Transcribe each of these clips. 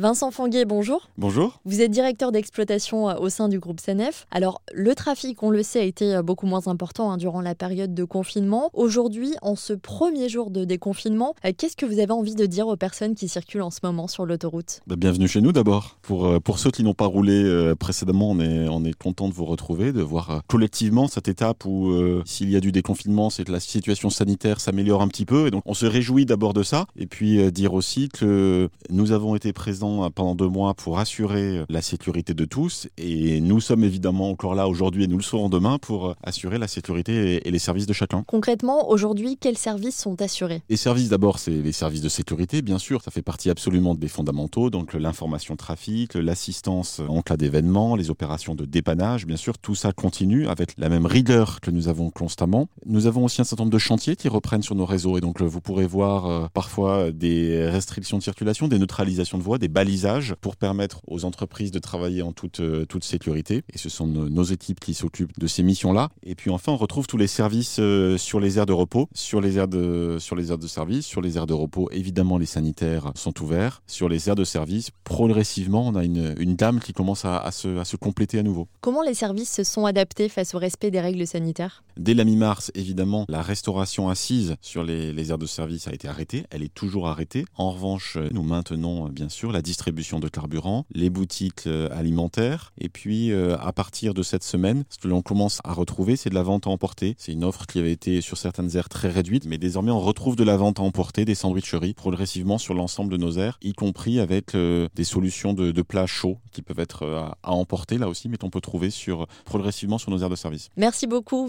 Vincent Fanguet, bonjour. Bonjour. Vous êtes directeur d'exploitation euh, au sein du groupe SANEF. Alors, le trafic, on le sait, a été euh, beaucoup moins important hein, durant la période de confinement. Aujourd'hui, en ce premier jour de déconfinement, euh, qu'est-ce que vous avez envie de dire aux personnes qui circulent en ce moment sur l'autoroute? Bah, Bienvenue chez nous d'abord. Pour, pour ceux qui n'ont pas roulé précédemment, on est, on est content de vous retrouver, de voir collectivement cette étape où s'il y a du déconfinement, c'est que la situation sanitaire s'améliore un petit peu. Et donc, on se réjouit d'abord de ça. Et puis, dire aussi que nous avons été présents euh, pendant deux mois pour assurer euh, la sécurité de tous. Et nous sommes évidemment encore là aujourd'hui et nous le serons demain pour euh, assurer la sécurité et les services de chacun. Concrètement, aujourd'hui, quels services sont assurés? Les services d'abord, c'est les services de sécurité, bien sûr, ça fait partie absolument des fondamentaux, donc l'information trafic, l'assistance en cas d'événement, les opérations de dépannage, bien sûr, tout ça continue avec la même rigueur que nous avons constamment. Nous avons aussi un certain nombre de chantiers qui reprennent sur nos réseaux. Et donc vous pourrez voir parfois des restrictions de circulation, des neutralisations de voies, des balisages pour permettre aux entreprises de travailler en toute, euh, sécurité. Et ce sont nos, équipes qui s'occupent de ces missions-là. Et puis enfin, on retrouve tous les services euh, sur les aires de repos, sur les aires de, sur les aires de service, sur les aires de repos. Évidemment, les sanitaires sont ouverts. Sur les aires de service, progressivement, on a une, une dame qui commence à, se, à se compléter à nouveau. Comment les services se sont adaptés face au respect des règles sanitaires? Dès la mi-mars, évidemment, la restauration assise sur les, les aires de service a été arrêtée. Elle est toujours arrêtée. En revanche, nous maintenons bien sûr la distribution de carburant, les boutiques euh, alimentaires. Et puis, euh, à partir de cette semaine, ce que l'on commence à retrouver, c'est de la vente à emporter. C'est une offre qui avait été sur certaines aires très réduite, mais désormais, on retrouve de la vente à emporter, des sandwicheries, progressivement sur l'ensemble de nos aires, y compris avec euh, des solutions de, plats chauds qui peuvent être à, emporter là aussi, mais qu'on peut trouver sur, progressivement sur nos aires de service. Merci beaucoup,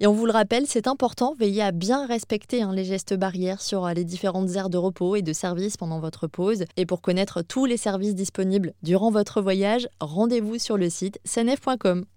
Et on vous le rappelle, c'est important, veillez à bien respecter hein, les gestes barrières sur les différentes aires de repos et de service pendant votre pause. Et pour connaître tous les services disponibles durant votre voyage, rendez-vous sur le site sanef.com.